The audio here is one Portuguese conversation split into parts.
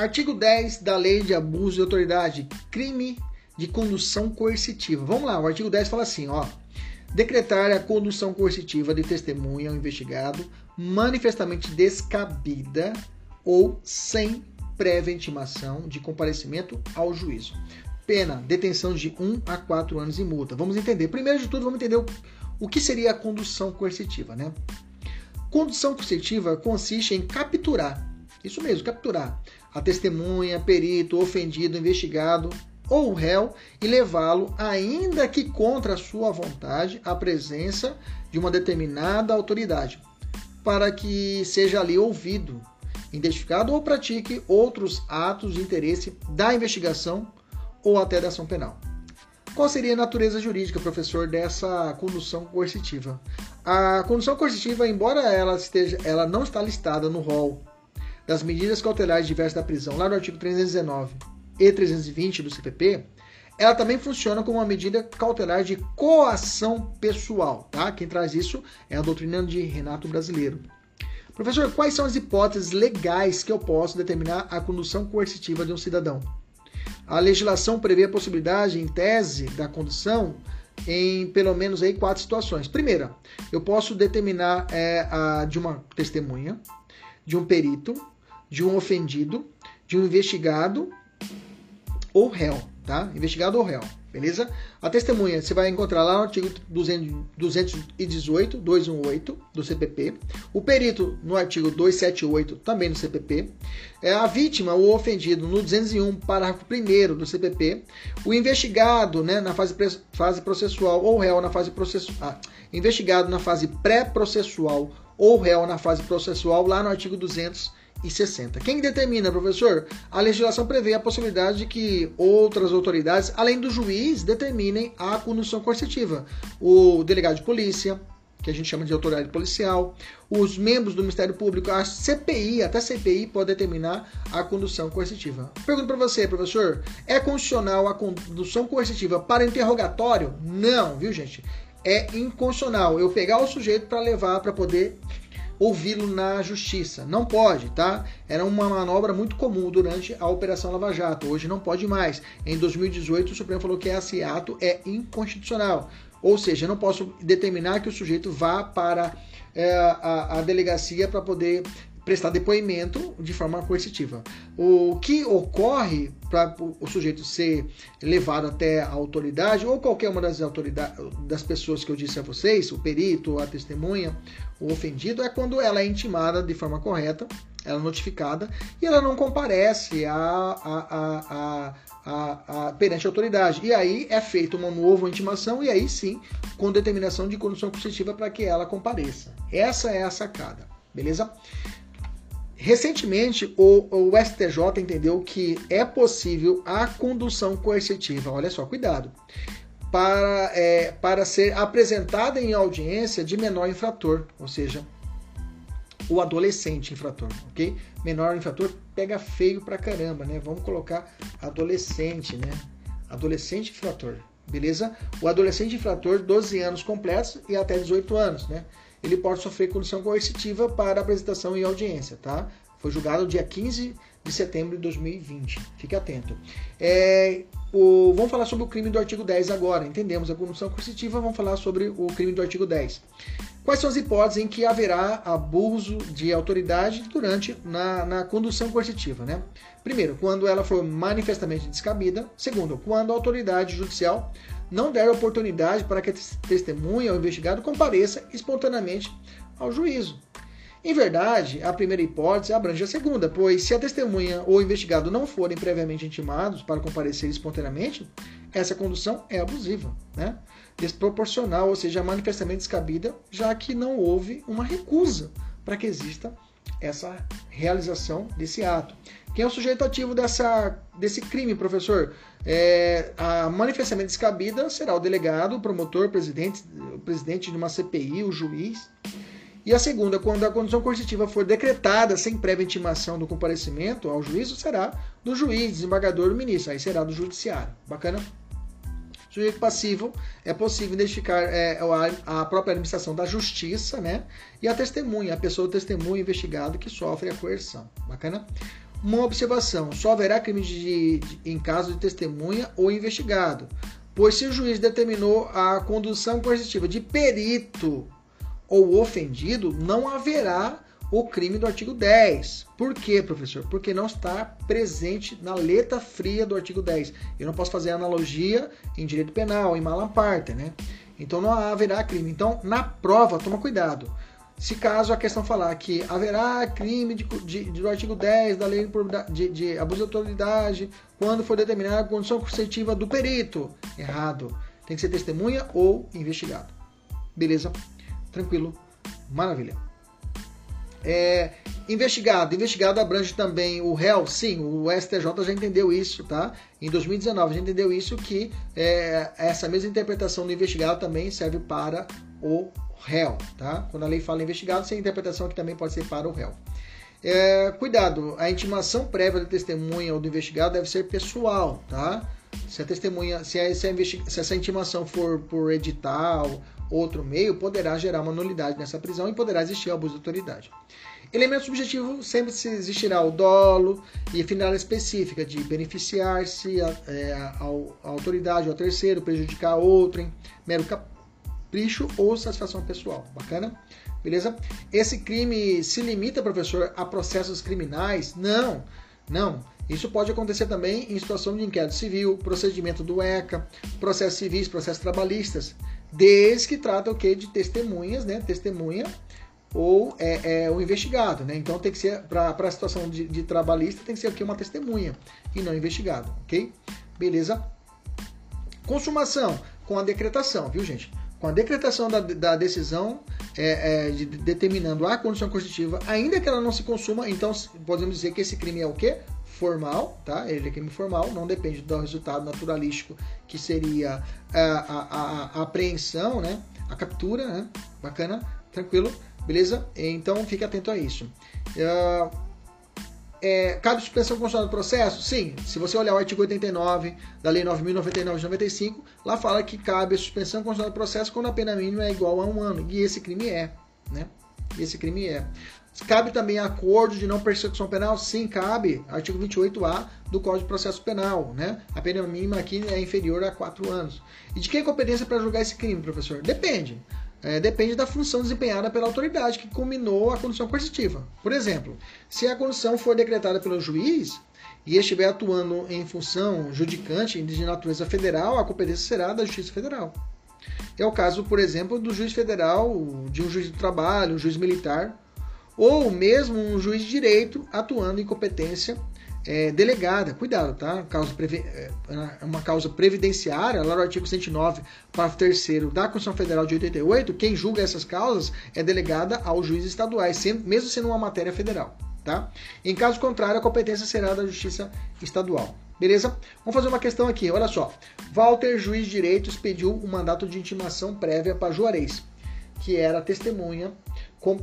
Artigo 10 da Lei de Abuso de Autoridade, crime de condução coercitiva. Vamos lá, o artigo 10 fala assim, ó: decretar a condução coercitiva de testemunha ou investigado manifestamente descabida ou sem prévia intimação de comparecimento ao juízo. Pena, detenção de 1 a 4 anos e multa. Vamos entender. Primeiro de tudo, vamos entender o, o que seria a condução coercitiva, né? Condução coercitiva consiste em capturar, isso mesmo, capturar a testemunha, perito, ofendido, investigado ou réu e levá-lo, ainda que contra sua vontade, à presença de uma determinada autoridade, para que seja ali ouvido, identificado ou pratique outros atos de interesse da investigação ou até da ação penal. Qual seria a natureza jurídica, professor, dessa condução coercitiva? A condução coercitiva, embora ela esteja, ela não está listada no rol das medidas cautelares diversas da prisão, lá no artigo 319 e 320 do CPP, ela também funciona como uma medida cautelar de coação pessoal, tá? Quem traz isso é a doutrina de Renato Brasileiro. Professor, quais são as hipóteses legais que eu posso determinar a condução coercitiva de um cidadão? A legislação prevê a possibilidade, em tese, da condução em pelo menos aí quatro situações. Primeira, eu posso determinar é, a, de uma testemunha, de um perito, de um ofendido, de um investigado ou réu, tá? Investigado ou réu, beleza? A testemunha você vai encontrar lá no artigo 218, 218 do CPP. O perito no artigo 278 também no CPP. É a vítima ou ofendido no 201, parágrafo 1 do CPP. O investigado, né, na fase, fase processual ou réu na fase processual. Ah, investigado na fase pré-processual ou réu na fase processual lá no artigo 200 e 60. Quem determina, professor? A legislação prevê a possibilidade de que outras autoridades, além do juiz, determinem a condução coercitiva. O delegado de polícia, que a gente chama de autoridade policial, os membros do Ministério Público, a CPI, até a CPI pode determinar a condução coercitiva. Pergunto para você, professor, é constitucional a condução coercitiva para interrogatório? Não, viu, gente? É inconstitucional eu pegar o sujeito para levar para poder ouvi-lo na justiça. Não pode, tá? Era uma manobra muito comum durante a Operação Lava Jato. Hoje não pode mais. Em 2018, o Supremo falou que esse ato é inconstitucional. Ou seja, não posso determinar que o sujeito vá para é, a, a delegacia para poder prestar depoimento de forma coercitiva. O que ocorre para o sujeito ser levado até a autoridade ou qualquer uma das autoridades das pessoas que eu disse a vocês, o perito, a testemunha, o ofendido, é quando ela é intimada de forma correta, ela é notificada e ela não comparece a, a, a, a, perante a autoridade. E aí é feita uma nova intimação e aí sim, com determinação de condição coercitiva para que ela compareça. Essa é a sacada, beleza? Recentemente, o, o, STJ entendeu que é possível a condução coercitiva, olha só, cuidado, para, é, para ser apresentada em audiência de menor infrator, ou seja, o adolescente infrator, ok? Menor infrator pega feio pra caramba, né? Vamos colocar adolescente, né? Adolescente infrator, beleza? O adolescente infrator, 12 anos completos e até 18 anos, né? Ele pode sofrer condição coercitiva para apresentação em audiência, tá? Foi julgado dia 15 de setembro de 2020. Fique atento. É, o, vamos falar sobre o crime do artigo 10 agora. Entendemos a condição coercitiva, vamos falar sobre o crime do artigo 10. Quais são as hipóteses em que haverá abuso de autoridade durante na, na condução coercitiva, né? Primeiro, quando ela for manifestamente descabida. Segundo, quando a autoridade judicial não der oportunidade para que a testemunha ou investigado compareça espontaneamente ao juízo. Em verdade, a primeira hipótese abrange a segunda, pois se a testemunha ou o investigado não forem previamente intimados para comparecer espontaneamente, essa condução é abusiva, né? desproporcional, ou seja, manifestamente descabida, já que não houve uma recusa para que exista essa realização desse ato. Quem é o sujeito ativo dessa, desse crime, professor? É, a manifestamente descabida será o delegado, o promotor, o presidente, o presidente de uma CPI, o juiz. E a segunda, quando a condição coercitiva for decretada sem prévia intimação do comparecimento ao juízo, será do juiz, desembargador, do ministro. Aí será do judiciário. Bacana? Sujeito passivo é possível identificar é, a própria administração da justiça, né? E a testemunha, a pessoa testemunha investigado que sofre a coerção. Bacana? Uma observação: só haverá crime de, de, em caso de testemunha ou investigado, pois se o juiz determinou a condução coercitiva de perito ou ofendido, não haverá o crime do artigo 10. Por quê, professor? Porque não está presente na letra fria do artigo 10. Eu não posso fazer analogia em direito penal, em mala parte, né? Então não haverá crime. Então, na prova, toma cuidado. Se caso a questão falar que haverá crime de, de, de, do artigo 10 da lei de, de abuso de autoridade quando for determinada a condição coercitiva do perito. Errado. Tem que ser testemunha ou investigado. Beleza? Tranquilo. Maravilha. É, investigado. Investigado abrange também o réu. Sim, o STJ já entendeu isso, tá? Em 2019 já entendeu isso que é, essa mesma interpretação do investigado também serve para o réu, tá? Quando a lei fala investigado, essa interpretação aqui também pode ser para o réu. É, cuidado, a intimação prévia da testemunha ou do investigado deve ser pessoal, tá? Se a testemunha, se, a, se, a se essa intimação for por edital outro meio, poderá gerar uma nulidade nessa prisão e poderá existir abuso de autoridade. Elemento subjetivo sempre existirá o dolo e a finalidade específica de beneficiar-se a, é, a, a, autoridade ou terceiro, prejudicar outrem, mero capricho ou satisfação pessoal. Bacana? Beleza? Esse crime se limita, professor, a processos criminais? Não, não. Isso pode acontecer também em situação de inquérito civil, procedimento do ECA, processos civis, processos trabalhistas, desde que trata o que de testemunhas, né? Testemunha ou é, é, o investigado, né? Então tem que ser para a situação de, de, trabalhista tem que ser aqui uma testemunha e não investigado, ok? Beleza? Consumação com a decretação, viu gente? Com a decretação da, da decisão é, é, de, determinando a condição constitutiva, ainda que ela não se consuma, então podemos dizer que esse crime é o quê? Formal, tá? Ele é crime formal, não depende do resultado naturalístico, que seria a, a, a, a apreensão, né? A captura, né? Bacana, tranquilo, beleza? Então fique atento a isso. Uh, é, cabe suspensão constitucional do processo? Sim. Se você olhar o artigo 89 da Lei 9.099 de 95, lá fala que cabe a suspensão constitucional do processo quando a pena mínima é igual a um ano. E esse crime é, né? Esse crime é. Cabe também acordo de não persecução penal? Sim, cabe. Artigo 28A do Código de Processo Penal, né? A pena mínima aqui é inferior a 4 anos. E de quem é competência para julgar esse crime, professor? Depende. É, depende da função desempenhada pela autoridade que culminou a condição coercitiva. Por exemplo, se a condição for decretada pelo juiz e estiver atuando em função judicante de natureza federal, a competência será da Justiça Federal. É o caso, por exemplo, do juiz federal, de um juiz do trabalho, um juiz militar, ou mesmo um juiz de direito atuando em competência é, delegada. Cuidado, tá? Causa é, uma causa previdenciária, lá no artigo 109, parágrafo 3 da Constituição Federal de 88, quem julga essas causas é delegada aos juízes estaduais, sendo, mesmo sendo uma matéria federal. Tá? Em caso contrário, a competência será da Justiça Estadual. Beleza? Vamos fazer uma questão aqui. Olha só. Walter, juiz de direitos, pediu um mandato de intimação prévia para Juarez, que era testemunha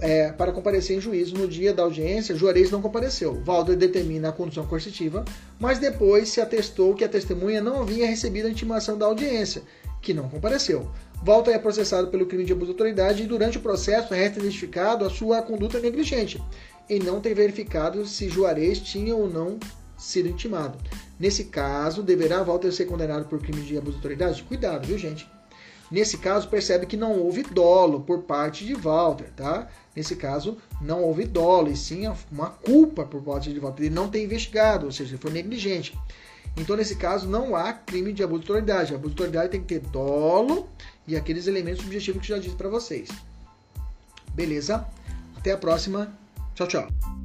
é, para comparecer em juízo no dia da audiência, Juarez não compareceu. Valder determina a condição coercitiva, mas depois se atestou que a testemunha não havia recebido a intimação da audiência, que não compareceu. Walter é processado pelo crime de abuso de autoridade e durante o processo resta identificado a sua conduta negligente e não tem verificado se Juarez tinha ou não sido intimado. Nesse caso, deverá Walter ser condenado por crime de abuso de autoridade? Cuidado, viu, gente? Nesse caso, percebe que não houve dolo por parte de Walter, tá? Nesse caso, não houve dolo, e sim uma culpa por parte de Walter. Ele não tem investigado, ou seja, ele foi negligente. Então, nesse caso, não há crime de abuso de autoridade. Abuso de autoridade tem que ter dolo e aqueles elementos subjetivos que já disse para vocês. Beleza? Até a próxima. Tchau, tchau.